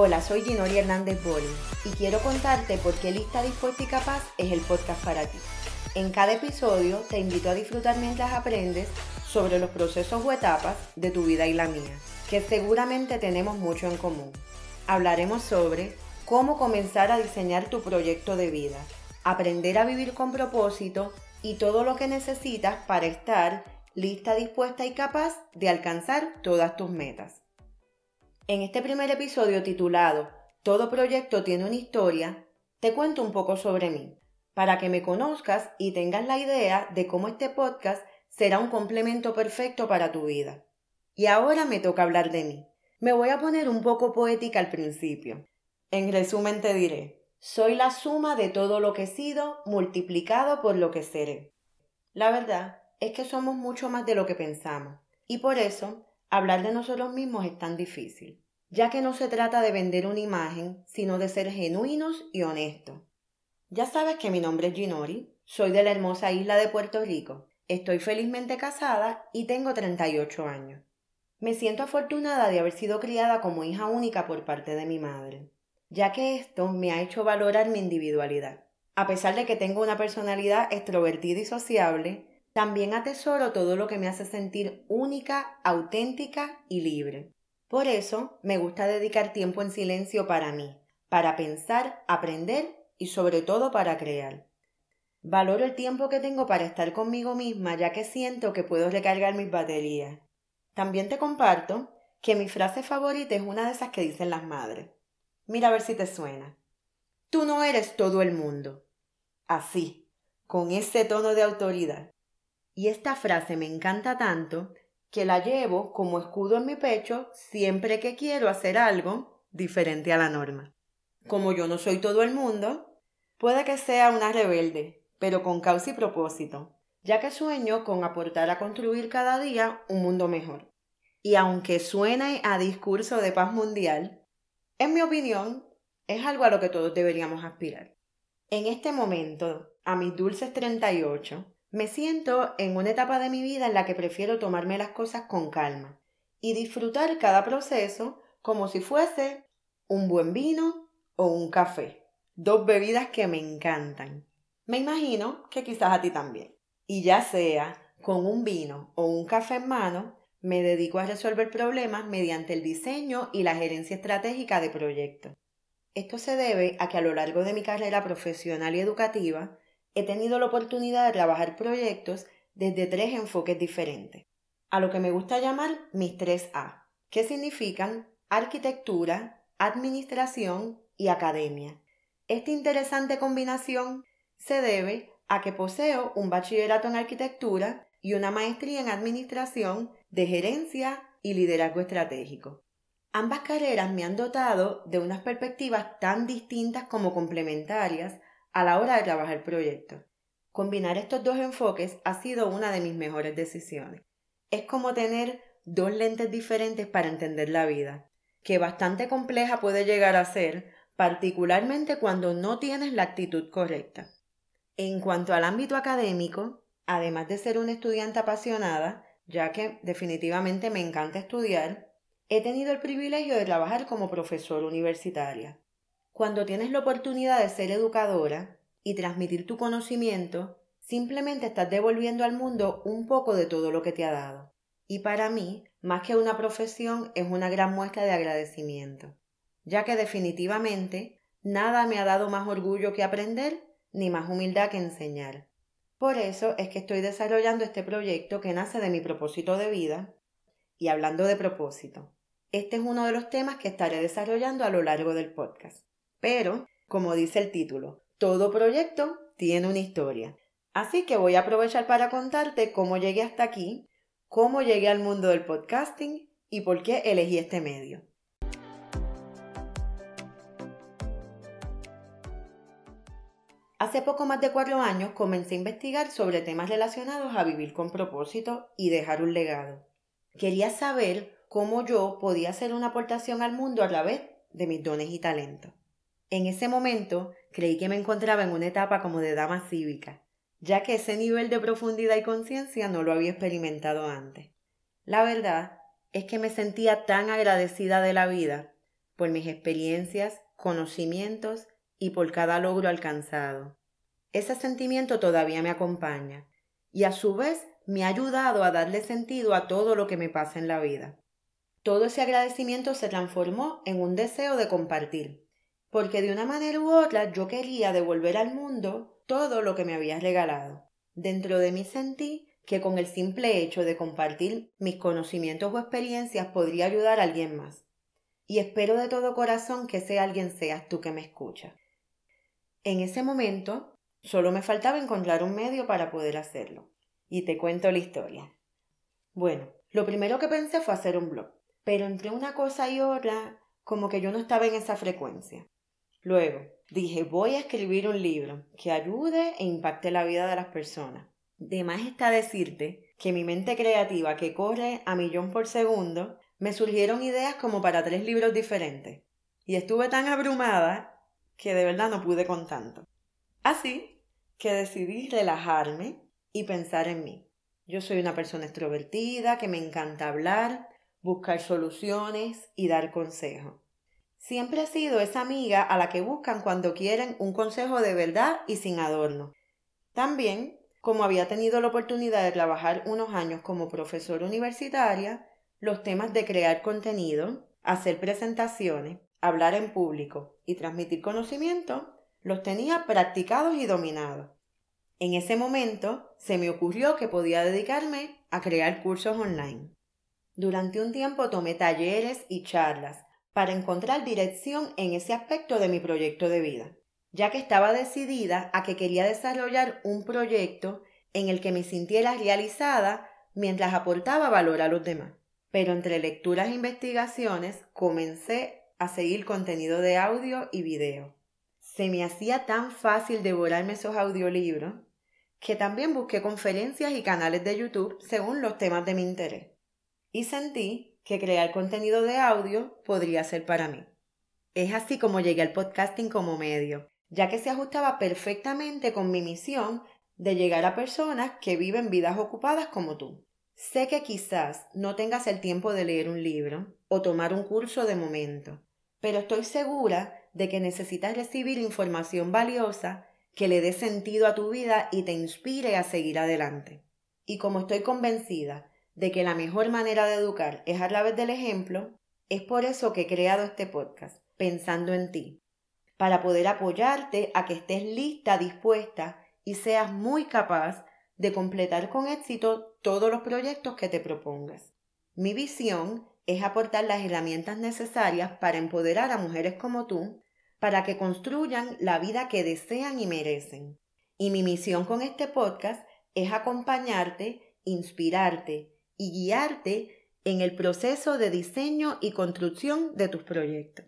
Hola, soy Ginori Hernández Boli y quiero contarte por qué Lista Dispuesta y Capaz es el podcast para ti. En cada episodio te invito a disfrutar mientras aprendes sobre los procesos o etapas de tu vida y la mía, que seguramente tenemos mucho en común. Hablaremos sobre cómo comenzar a diseñar tu proyecto de vida, aprender a vivir con propósito y todo lo que necesitas para estar lista, dispuesta y capaz de alcanzar todas tus metas. En este primer episodio titulado Todo proyecto tiene una historia, te cuento un poco sobre mí, para que me conozcas y tengas la idea de cómo este podcast será un complemento perfecto para tu vida. Y ahora me toca hablar de mí. Me voy a poner un poco poética al principio. En resumen te diré, soy la suma de todo lo que he sido multiplicado por lo que seré. La verdad es que somos mucho más de lo que pensamos, y por eso hablar de nosotros mismos es tan difícil, ya que no se trata de vender una imagen, sino de ser genuinos y honestos. Ya sabes que mi nombre es Ginori, soy de la hermosa isla de Puerto Rico, estoy felizmente casada y tengo 38 años. Me siento afortunada de haber sido criada como hija única por parte de mi madre, ya que esto me ha hecho valorar mi individualidad. A pesar de que tengo una personalidad extrovertida y sociable, también atesoro todo lo que me hace sentir única, auténtica y libre. Por eso me gusta dedicar tiempo en silencio para mí, para pensar, aprender y sobre todo para crear. Valoro el tiempo que tengo para estar conmigo misma ya que siento que puedo recargar mis baterías. También te comparto que mi frase favorita es una de esas que dicen las madres. Mira a ver si te suena. Tú no eres todo el mundo. Así, con ese tono de autoridad. Y esta frase me encanta tanto que la llevo como escudo en mi pecho siempre que quiero hacer algo diferente a la norma. Como yo no soy todo el mundo, puede que sea una rebelde, pero con causa y propósito, ya que sueño con aportar a construir cada día un mundo mejor. Y aunque suene a discurso de paz mundial, en mi opinión, es algo a lo que todos deberíamos aspirar. En este momento, a mis dulces 38, me siento en una etapa de mi vida en la que prefiero tomarme las cosas con calma y disfrutar cada proceso como si fuese un buen vino o un café, dos bebidas que me encantan. Me imagino que quizás a ti también. Y ya sea con un vino o un café en mano, me dedico a resolver problemas mediante el diseño y la gerencia estratégica de proyectos. Esto se debe a que a lo largo de mi carrera profesional y educativa he tenido la oportunidad de trabajar proyectos desde tres enfoques diferentes, a lo que me gusta llamar mis tres A, que significan arquitectura, administración y academia. Esta interesante combinación se debe a que poseo un bachillerato en arquitectura y una maestría en administración de gerencia y liderazgo estratégico. Ambas carreras me han dotado de unas perspectivas tan distintas como complementarias a la hora de trabajar proyectos. Combinar estos dos enfoques ha sido una de mis mejores decisiones. Es como tener dos lentes diferentes para entender la vida, que bastante compleja puede llegar a ser, particularmente cuando no tienes la actitud correcta. En cuanto al ámbito académico, además de ser una estudiante apasionada, ya que definitivamente me encanta estudiar, he tenido el privilegio de trabajar como profesora universitaria. Cuando tienes la oportunidad de ser educadora y transmitir tu conocimiento, simplemente estás devolviendo al mundo un poco de todo lo que te ha dado. Y para mí, más que una profesión, es una gran muestra de agradecimiento, ya que definitivamente nada me ha dado más orgullo que aprender ni más humildad que enseñar. Por eso es que estoy desarrollando este proyecto que nace de mi propósito de vida. Y hablando de propósito, este es uno de los temas que estaré desarrollando a lo largo del podcast. Pero, como dice el título, todo proyecto tiene una historia. Así que voy a aprovechar para contarte cómo llegué hasta aquí, cómo llegué al mundo del podcasting y por qué elegí este medio. Hace poco más de cuatro años comencé a investigar sobre temas relacionados a vivir con propósito y dejar un legado. Quería saber cómo yo podía hacer una aportación al mundo a través de mis dones y talentos. En ese momento creí que me encontraba en una etapa como de dama cívica, ya que ese nivel de profundidad y conciencia no lo había experimentado antes. La verdad es que me sentía tan agradecida de la vida, por mis experiencias, conocimientos y por cada logro alcanzado. Ese sentimiento todavía me acompaña y a su vez me ha ayudado a darle sentido a todo lo que me pasa en la vida. Todo ese agradecimiento se transformó en un deseo de compartir, porque de una manera u otra yo quería devolver al mundo todo lo que me había regalado. Dentro de mí sentí que con el simple hecho de compartir mis conocimientos o experiencias podría ayudar a alguien más. Y espero de todo corazón que ese alguien seas tú que me escuchas. En ese momento solo me faltaba encontrar un medio para poder hacerlo. Y te cuento la historia. Bueno, lo primero que pensé fue hacer un blog, pero entre una cosa y otra, como que yo no estaba en esa frecuencia. Luego, dije, voy a escribir un libro que ayude e impacte la vida de las personas. De más está decirte que mi mente creativa, que corre a millón por segundo, me surgieron ideas como para tres libros diferentes. Y estuve tan abrumada que de verdad no pude con tanto. Así que decidí relajarme y pensar en mí. Yo soy una persona extrovertida, que me encanta hablar, buscar soluciones y dar consejos. Siempre he sido esa amiga a la que buscan cuando quieren un consejo de verdad y sin adorno. También, como había tenido la oportunidad de trabajar unos años como profesora universitaria, los temas de crear contenido, hacer presentaciones, hablar en público y transmitir conocimiento los tenía practicados y dominados. En ese momento se me ocurrió que podía dedicarme a crear cursos online. Durante un tiempo tomé talleres y charlas para encontrar dirección en ese aspecto de mi proyecto de vida, ya que estaba decidida a que quería desarrollar un proyecto en el que me sintiera realizada mientras aportaba valor a los demás. Pero entre lecturas e investigaciones comencé a seguir contenido de audio y video. Se me hacía tan fácil devorarme esos audiolibros que también busqué conferencias y canales de YouTube según los temas de mi interés. Y sentí que crear contenido de audio podría ser para mí. Es así como llegué al podcasting como medio, ya que se ajustaba perfectamente con mi misión de llegar a personas que viven vidas ocupadas como tú. Sé que quizás no tengas el tiempo de leer un libro o tomar un curso de momento, pero estoy segura de que necesitas recibir información valiosa que le dé sentido a tu vida y te inspire a seguir adelante. Y como estoy convencida de que la mejor manera de educar es a través del ejemplo, es por eso que he creado este podcast, pensando en ti, para poder apoyarte a que estés lista, dispuesta y seas muy capaz de completar con éxito todos los proyectos que te propongas. Mi visión es aportar las herramientas necesarias para empoderar a mujeres como tú para que construyan la vida que desean y merecen. Y mi misión con este podcast es acompañarte, inspirarte y guiarte en el proceso de diseño y construcción de tus proyectos.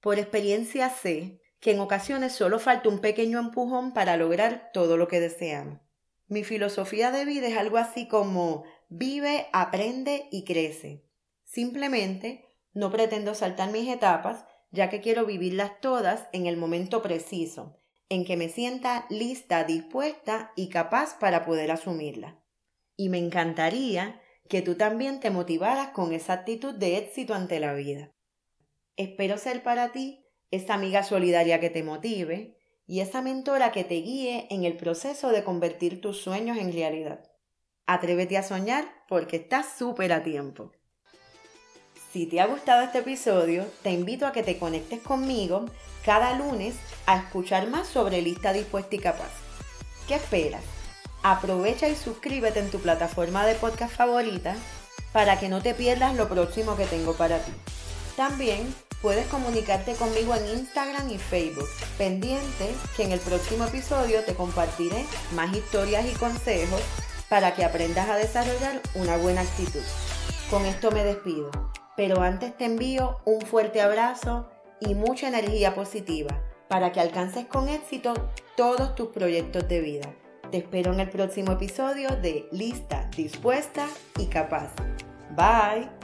Por experiencia sé que en ocasiones solo falta un pequeño empujón para lograr todo lo que deseamos. Mi filosofía de vida es algo así como vive, aprende y crece. Simplemente no pretendo saltar mis etapas, ya que quiero vivirlas todas en el momento preciso, en que me sienta lista, dispuesta y capaz para poder asumirla. Y me encantaría que tú también te motivaras con esa actitud de éxito ante la vida. Espero ser para ti esa amiga solidaria que te motive y esa mentora que te guíe en el proceso de convertir tus sueños en realidad. Atrévete a soñar porque estás súper a tiempo. Si te ha gustado este episodio, te invito a que te conectes conmigo cada lunes a escuchar más sobre Lista Dispuesta y Capaz. ¿Qué esperas? Aprovecha y suscríbete en tu plataforma de podcast favorita para que no te pierdas lo próximo que tengo para ti. También puedes comunicarte conmigo en Instagram y Facebook, pendiente que en el próximo episodio te compartiré más historias y consejos para que aprendas a desarrollar una buena actitud. Con esto me despido pero antes te envío un fuerte abrazo y mucha energía positiva para que alcances con éxito todos tus proyectos de vida. Te espero en el próximo episodio de Lista, Dispuesta y Capaz. Bye.